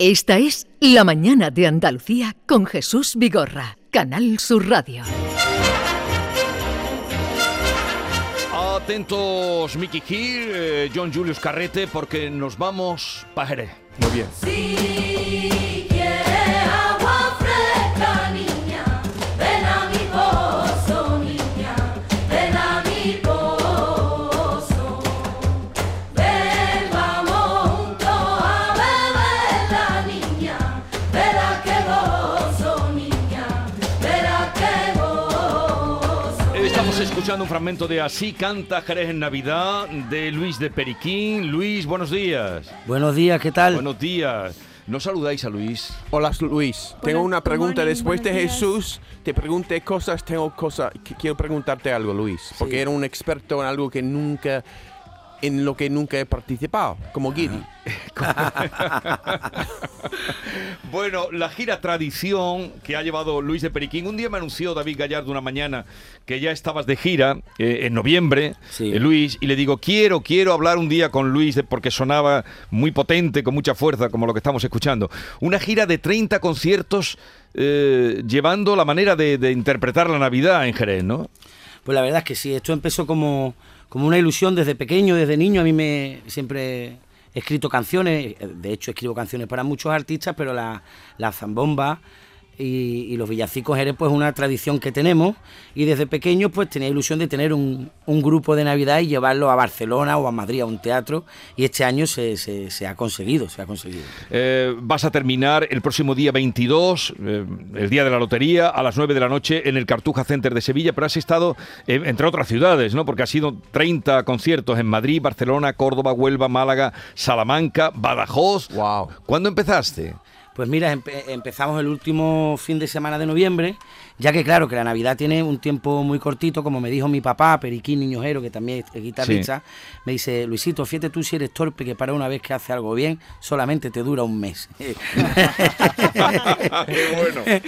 Esta es La Mañana de Andalucía con Jesús Vigorra, Canal Sur Radio. Atentos, Mickey Hill, eh, John Julius Carrete, porque nos vamos para Jerez. Muy bien. Si escuchando un fragmento de Así canta Jerez en Navidad de Luis de Periquín. Luis, buenos días. Buenos días, ¿qué tal? Buenos días. ¿No saludáis a Luis? Hola Luis, tengo una pregunta. morning, Después de días. Jesús, te pregunté cosas, tengo cosas, qu- quiero preguntarte algo Luis, porque Sí. era un experto en algo que nunca, en lo que nunca he participado, como Giri. Bueno, la gira Tradición que ha llevado Luis de Periquín. Un día me anunció David Gallardo una mañana que ya estabas de gira eh, en noviembre, Sí. eh, Luis, y le digo, quiero, quiero hablar un día con Luis de- porque sonaba muy potente, con mucha fuerza, como lo que estamos escuchando. Una gira de 30 conciertos eh, llevando la manera de, de interpretar la Navidad en Jerez, ¿no? Pues la verdad es que sí, esto empezó como, como una ilusión desde pequeño, desde niño. A mí me siempre he escrito canciones, de hecho escribo canciones para muchos artistas, pero la, la zambomba y, y los villancicos Jerez pues una tradición que tenemos y desde pequeño pues tenía ilusión de tener un, un grupo de Navidad y llevarlo a Barcelona o a Madrid a un teatro y este año se, se- se ha conseguido, se ha conseguido. Eh, vas a terminar el próximo día 22, eh, el día de la lotería, a las 9 de la noche en el Cartuja Center de Sevilla, pero has estado, eh, entre otras ciudades, ¿no? Porque ha sido 30 conciertos en Madrid, Barcelona, Córdoba, Huelva, Málaga, Salamanca, Badajoz. Wow. ¿Cuándo empezaste? Pues mira, empe- empezamos el último fin de semana de noviembre, ya que claro que la Navidad tiene un tiempo muy cortito, como me dijo mi papá, Periquín Niñojero, que también es guitarrista, me dice, Luisito, fíjate tú si eres torpe, que para una vez que hace algo bien, solamente te dura un mes. Qué bueno.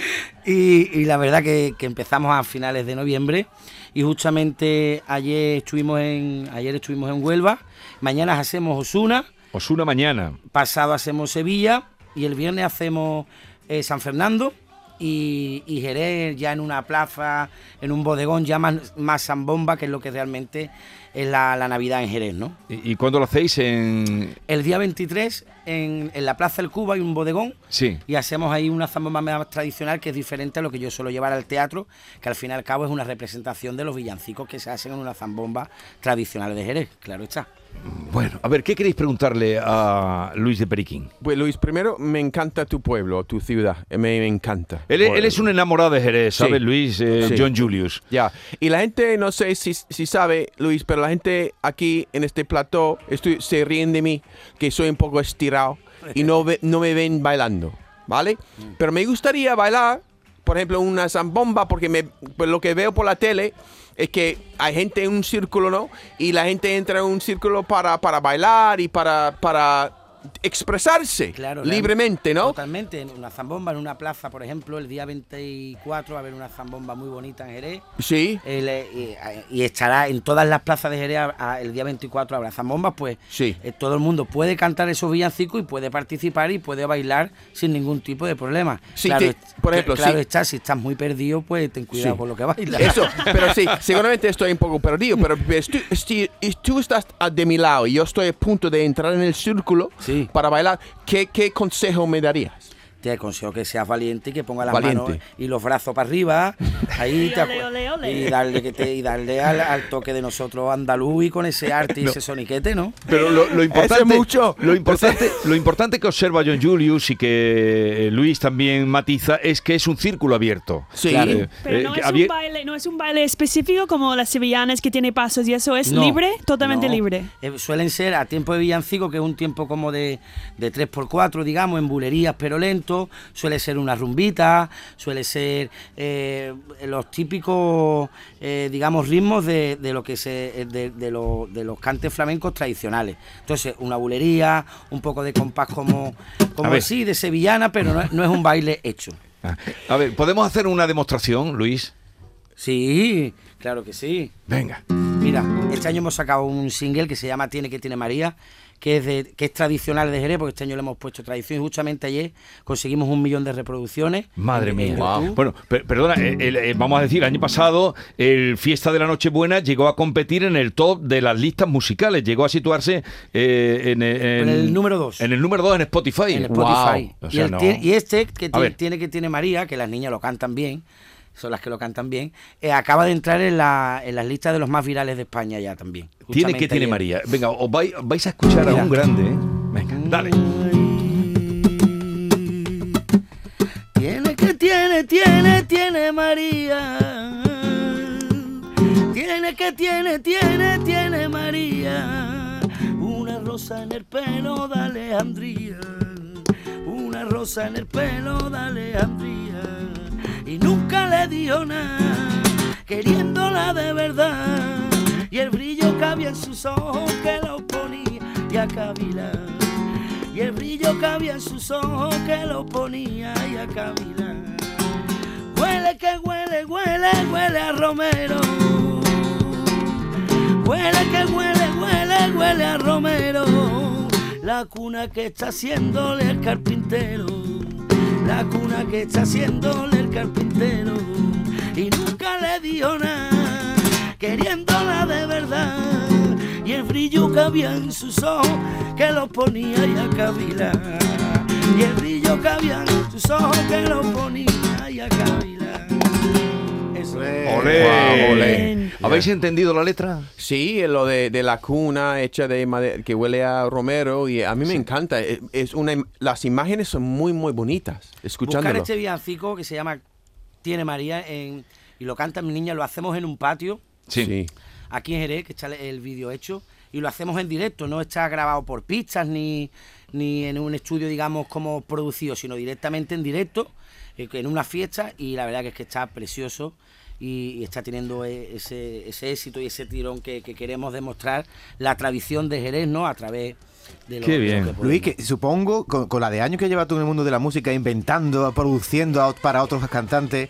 y, y la verdad que, que empezamos a finales de noviembre y justamente ayer estuvimos en ayer estuvimos en Huelva, mañana hacemos Osuna, Osuna mañana. pasado hacemos Sevilla y el viernes hacemos eh, San Fernando y, y Jerez ya en una plaza, en un bodegón ya más, más zambomba, que es lo que realmente es la, la Navidad en Jerez, ¿no? ¿Y, y cuándo lo hacéis en...? El día 23 en, en la Plaza del Cuba hay un bodegón Sí. y hacemos ahí una zambomba más tradicional que es diferente a lo que yo suelo llevar al teatro, que al fin y al cabo es una representación de los villancicos que se hacen en una zambomba tradicional de Jerez, claro está. Bueno, a ver, ¿qué queréis preguntarle a Luis de Periquín? Pues Luis, primero me encanta tu pueblo, tu ciudad, me, me encanta. Él, él es un enamorado de Jerez, Sí. ¿sabes, Luis? Eh, Sí. John Julius. Ya, y la gente, no sé si, si sabe, Luis, pero la gente aquí en este plató estoy, se ríen de mí, que soy un poco estirado y no, ve- no me ven bailando, ¿vale? Pero me gustaría bailar, por ejemplo, una zambomba, porque me, pues lo que veo por la tele es que hay gente en un círculo, ¿no? Y la gente entra en un círculo para, para bailar y para, para expresarse Claro, libremente, ¿no? Totalmente, en una zambomba, en una plaza, por ejemplo, el día 24 va a haber una zambomba muy bonita en Jerez. Sí, El, eh, y, y estará en todas las plazas de Jerez a- a- el día 24 habrá zambombas, pues Sí. eh, todo el mundo puede cantar esos villancicos y puede participar y puede bailar sin ningún tipo de problema. Sí, claro, te- por ejemplo, claro sí. está, si estás muy perdido, pues ten cuidado con lo que bailas. Eso, pero sí, seguramente estoy un poco perdido, pero tú, tú estás a- de mi lado y yo estoy a punto de entrar en el círculo Sí. Para bailar. ¿Qué, qué consejo me darías? Te aconsejo que seas valiente y que pongas las Valiente. manos y los brazos para arriba. Ahí te Ole, acu- ole, ole. Y darle, que te, y darle al, al toque de nosotros andaluz y con ese arte y ese soniquete, ¿no? Pero lo, lo importante, mucho. Lo importante, lo importante que observa John Julius y que eh, Luis también matiza es que es un círculo abierto. Sí. Claro. Eh, Pero eh, no es, un baile, no es un baile específico como las sevillanas que tiene pasos y eso es No, libre, totalmente no. libre. Eh, suelen ser a tiempo de villancico, que es un tiempo como de, de 3x4, digamos, en bulerías pero lento. Suele ser una rumbita, suele ser eh, los típicos, eh, digamos, ritmos de, de lo que se, eh, de, de lo- de los cantes flamencos tradicionales. Entonces, una bulería, un poco de compás como, como así, de sevillana, pero no, es- no es un baile hecho. Ah, A ver, ¿podemos hacer una demostración, Luis? Sí, claro que sí. Venga. Mira, este año hemos sacado un single que se llama Tiene que tiene María, que es, de, que es tradicional de Jerez, porque este año le hemos puesto tradición y justamente ayer conseguimos un millón de reproducciones. Madre mía. Bueno, per- perdona, el- el- el- vamos a decir, el año pasado el Fiesta de la Nochebuena llegó a competir en el top de las listas musicales, llegó a situarse eh, en, en- En el número dos. En el número 2 en Spotify. en Spotify. O y, sea, el no. tie- y este que tiene que tiene María, que las niñas lo cantan bien, son las que lo cantan bien, eh, acaba de entrar en, la, en las listas de los más virales de España ya también. Tiene que tiene ayer. María. Venga, os vais, vais a escuchar a un grande, ¿eh? Venga, dale. Tiene que tiene, tiene, tiene María. Tiene que tiene, tiene, tiene María. Una rosa en el pelo de Alejandría. Una rosa en el pelo de Alejandría. Y nunca le dio nada, queriéndola de verdad. Y el brillo que había en sus ojos que lo ponía y a cavilar. Y el brillo que había en sus ojos que lo ponía y a cavilar. Huele que huele, huele, huele a Romero. Huele que huele, huele, huele a Romero. La cuna que está haciéndole el carpintero. La cuna que está haciéndole el carpintero. Y nunca le dio nada, queriéndola de verdad. Y el brillo que había en sus ojos que lo ponía y a cavilar. Y el brillo que había en sus ojos que lo ponía y a cavilar. Eso. Olé. ¿Habéis entendido la letra? Sí, lo de, de la cuna hecha de madera que huele a romero y a mí me encanta. Es, es una, las imágenes son muy, muy bonitas. Buscar Escuchándolo. este villancico que se llama Tiene María en- y lo canta mi niña, lo hacemos en un patio Sí. aquí en Jerez, que está el- vídeo hecho, y lo hacemos en directo, no está grabado por pistas ni, ni en un estudio, digamos, como producido, sino directamente en directo, en una fiesta, y la verdad que es que está precioso y, está teniendo eh, ese, ese éxito y ese tirón que, que queremos demostrar, la tradición de Jerez, ¿no? A través de lo, Qué de lo bien. que podemos. Luis, que supongo, con, con la de años que llevas tú en el mundo de la música, inventando, produciendo a para otros cantantes,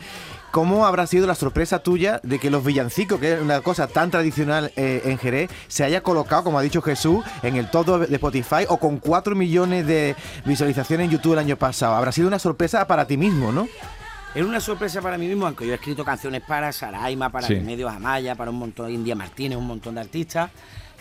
¿cómo habrá sido la sorpresa tuya de que los villancicos, que es una cosa tan tradicional eh, en Jerez, se haya colocado, como ha dicho Jesús, en el todo de Spotify o con 4 millones de visualizaciones en YouTube el año pasado? Habrá sido una sorpresa para ti mismo, ¿no? Es una sorpresa para mí mismo, aunque yo he escrito canciones para Saraima, para Sí. Remedios Amaya, para un montón de India Martínez, un montón de artistas.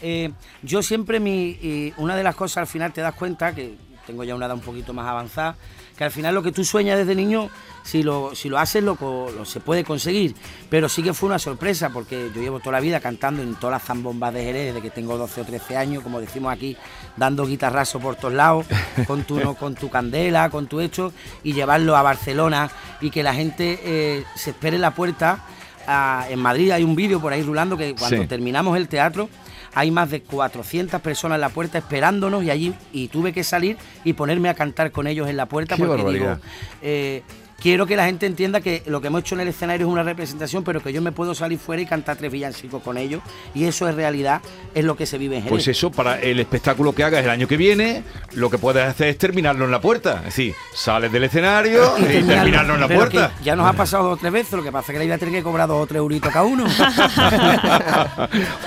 Eh, yo siempre, mi, una de las cosas al final te das cuenta, que tengo ya una edad un poquito más avanzada, que al final lo que tú sueñas desde niño, si lo, si lo haces, lo, lo se puede conseguir. Pero sí que fue una sorpresa, porque yo llevo toda la vida cantando en todas las zambombas de Jerez, desde que tengo 12 o 13 años, como decimos aquí, dando guitarrazo por todos lados, con tu, no- con tu candela, con tu hecho, y llevarlo a Barcelona y que la gente eh, se espere en la puerta. Ah, en Madrid hay un vídeo por ahí rulando que cuando Sí. terminamos el teatro hay más de 400 personas en la puerta esperándonos y allí y tuve que salir y ponerme a cantar con ellos en la puerta Qué porque barbaridad. digo, eh, quiero que la gente entienda que lo que hemos hecho en el escenario es una representación, pero que yo me puedo salir fuera y cantar tres villancicos con ellos y eso en realidad es lo que se vive en Jerez. Pues eso, para el espectáculo que hagas el año que viene, lo que puedes hacer es terminarlo en la puerta. Es decir, sales del escenario y, terminarlo. terminarlo en la puerta. ya nos ha pasado dos o tres veces, lo que pasa es que le voy a tener que cobrar dos o tres euritos cada uno.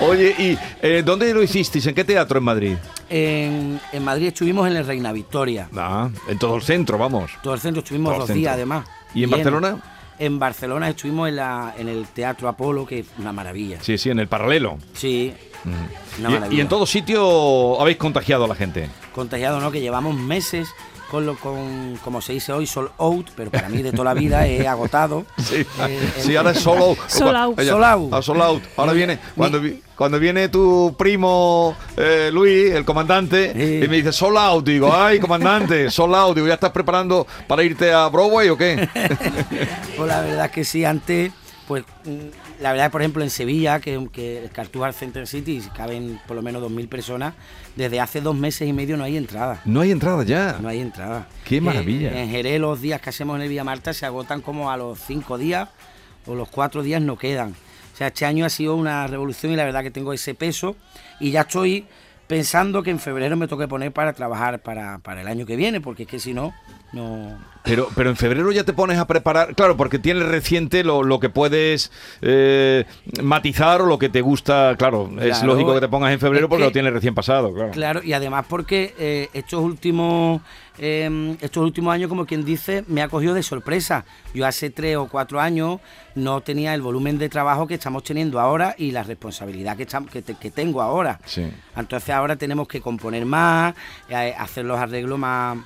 Oye, ¿y eh, dónde lo hicisteis? ¿En qué teatro en Madrid? En, en Madrid estuvimos en el Reina Victoria. Ah, en todo el centro, vamos. Todo el centro estuvimos Todo dos centro. días además. ¿Y en. Barcelona? En Barcelona estuvimos en, la, en el Teatro Apolo, que es una maravilla. Sí, sí, en el paralelo. Sí, una Y- maravilla. Y, en todo sitio habéis contagiado a la gente. Contagiado, ¿no? Que llevamos meses con lo con, como se dice hoy, sold out, pero para mí de toda la vida he agotado. Sí, Eh, sí en- ahora es solo. Sold out. Ella- Sold out. ah, sold out. Ahora Mi- viene. Cuando, mi- cuando viene tu primo eh, Luis, el comandante, Sí. y me dice sold out, digo, ay, comandante, sold out. Digo, ¿ya estás preparando para irte a Broadway o qué? Pues la verdad es que sí, antes, pues la verdad, por ejemplo, en Sevilla, que, que el Cartujar Center City caben por lo menos 2.000 personas, desde hace dos meses y medio no hay entrada. No hay entrada ya. No hay entrada. Qué maravilla. en Jerez los días que hacemos en el Villa Marta se agotan como a los cinco días o los cuatro días no quedan. O sea, este año ha sido una revolución y la verdad que tengo ese peso y ya estoy pensando que en febrero me toque poner para trabajar para, para el año que viene, porque es que si no, no... Pero, pero en febrero ya te pones a preparar, claro, porque tienes reciente lo, lo que puedes eh, matizar o lo que te gusta, claro, es lógico que te pongas en febrero porque que- lo tienes recién pasado, claro. Claro, y además porque eh, estos últimos eh, estos últimos años, como quien dice, me ha cogido de sorpresa. Yo hace tres o cuatro años no tenía el volumen de trabajo que estamos teniendo ahora y la responsabilidad que, estam- que, te- que tengo ahora. Sí. Entonces ahora tenemos que componer más, eh, hacer los arreglos más,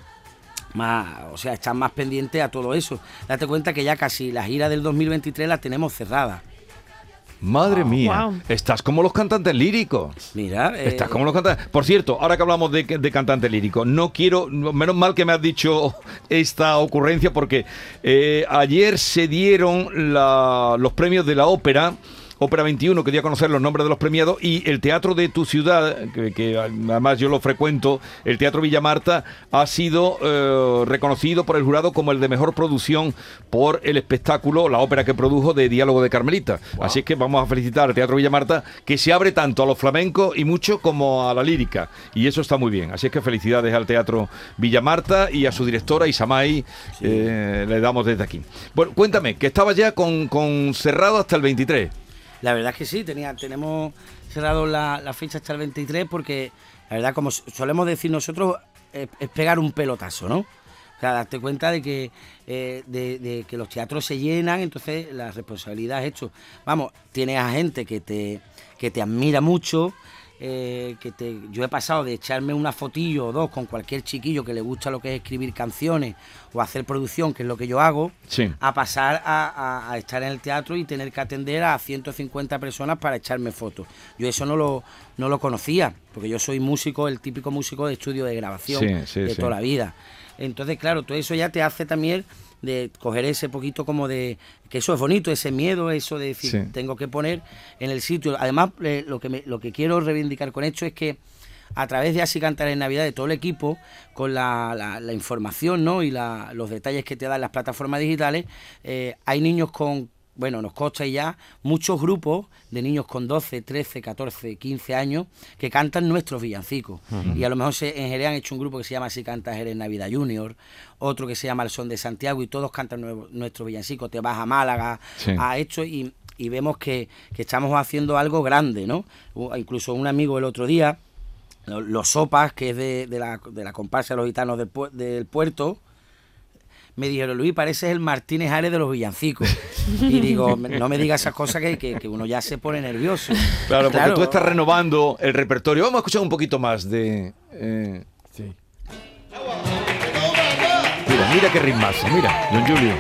más, o sea, estar más pendientes a todo eso. Date cuenta que ya casi la gira del 2023 la tenemos cerrada. Madre mía, Wow. estás como los cantantes líricos. Mira, eh, Estás como los cantantes. Por cierto, ahora que hablamos de, de cantante lírico, no quiero, no- menos mal que me has dicho esta ocurrencia porque eh, ayer se dieron la- los premios de la ópera. Ópera 21, quería conocer los nombres de los premiados y el teatro de tu ciudad, que, que además yo lo frecuento, el Teatro Villa Marta, ha sido eh, reconocido por el jurado como el de mejor producción por el espectáculo, la ópera que produjo de Diálogo de Carmelita. Así es que vamos a felicitar al Teatro Villa Marta, que se abre tanto a los flamencos y mucho como a la lírica. Y eso está muy bien. Así es que felicidades al Teatro Villa Marta y a su directora Isamay, eh, le damos desde aquí. Bueno, cuéntame, que estaba ya con, con cerrado hasta el 23. La verdad es que sí, tenemos cerrado la, fecha hasta el 23 porque la verdad, como solemos decir nosotros, es, pegar un pelotazo, ¿no? O sea, darte cuenta de que, eh, de, de que los teatros se llenan, entonces la responsabilidad es esto. Vamos, tienes a gente que te, que te admira mucho, eh, que te, yo he pasado de echarme una fotillo o dos con cualquier chiquillo que le gusta lo que es escribir canciones o hacer producción, que es lo que yo hago, Sí. a pasar a, a- a estar en el teatro y tener que atender a 150 personas para echarme fotos. Yo eso no lo, no lo conocía, porque yo soy músico, el típico músico de estudio de grabación Sí, sí, de toda la vida. Entonces, claro, todo eso ya te hace también de coger ese poquito como de que eso es bonito, ese miedo, eso de decir, Sí. tengo que poner en el sitio. Además, eh, lo que me- lo que quiero reivindicar con esto es que a través de Así Cantar en Navidad de todo el equipo, con la, la- la información ¿no? y la- los detalles que te dan las plataformas digitales, eh, hay niños con, bueno, nos consta ya, muchos grupos de niños con 12, 13, 14, 15 años que cantan nuestros villancicos. Y a lo mejor se, en Jerez han hecho un grupo que se llama Así Canta Jerez Navidad Junior, otro que se llama El Son de Santiago y todos cantan nuestros villancicos. Te vas a Málaga, Sí. a esto y, y vemos que, que estamos haciendo algo grande, ¿no? Incluso un amigo el otro día, lo- los sopas, que es de, de la, de la comparsa de los gitanos del, pu- del puerto, me dijeron, Luis, pareces el Martínez Ares de los villancicos. Y digo, "Me- no me digas esas cosas que, que- que uno ya se pone nervioso. Claro, porque tú estás renovando el repertorio. Vamos a escuchar un poquito más de... eh, Sí. Mira, mira qué ritmazo, mira, don Julio.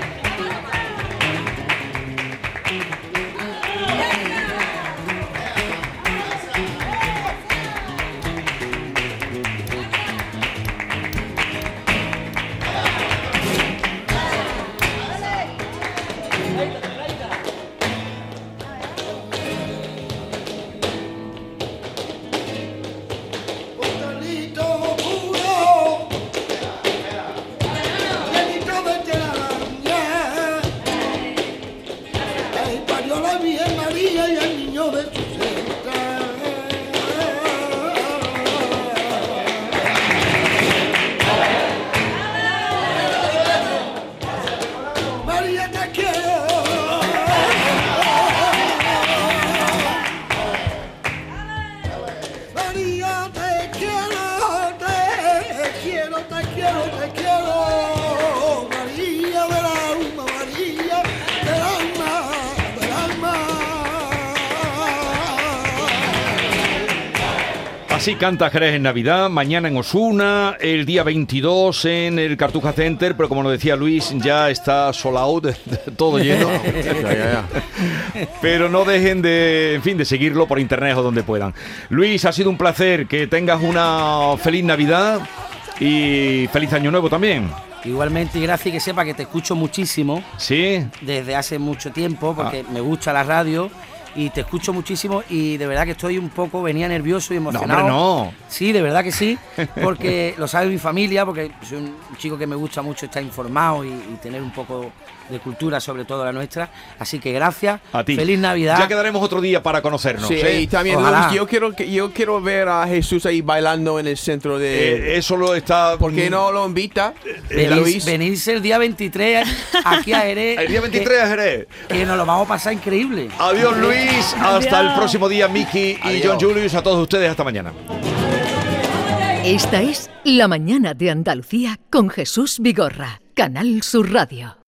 Así canta Jerez en Navidad, mañana en Osuna, el día 22 en el Cartuja Center, pero como nos decía Luis, ya está sold out, todo lleno. Pero no dejen de, en fin, de seguirlo por internet o donde puedan. Luis, ha sido un placer que tengas una feliz Navidad y feliz año nuevo también. Igualmente, y gracias y que sepa que te escucho muchísimo ¿Sí? desde hace mucho tiempo, porque Ah. me gusta la radio y te escucho muchísimo y de verdad que estoy un poco, venía nervioso y No, emocionado. hombre, no. Sí, de verdad que sí, porque lo sabe mi familia, porque soy un chico que me gusta mucho estar informado y, y tener un poco de cultura, sobre todo la nuestra. Así que gracias, A ti. feliz Navidad. Ya quedaremos otro día para conocernos. Sí, ¿eh? y también Ojalá. Yo quiero que yo quiero ver a Jesús ahí bailando en el centro de Eh, eso lo está. ¿Por qué no lo invita? Eh, Venís- Luis. venirse el día 23 aquí a Jerez. El día 23 a Jerez. Que, nos lo vamos a pasar increíble. Adiós, Luis. Hasta el próximo día, Miki y Adiós. John Julius. A todos ustedes, hasta mañana. Esta es La mañana de Andalucía con Jesús Vigorra, Canal Sur Radio.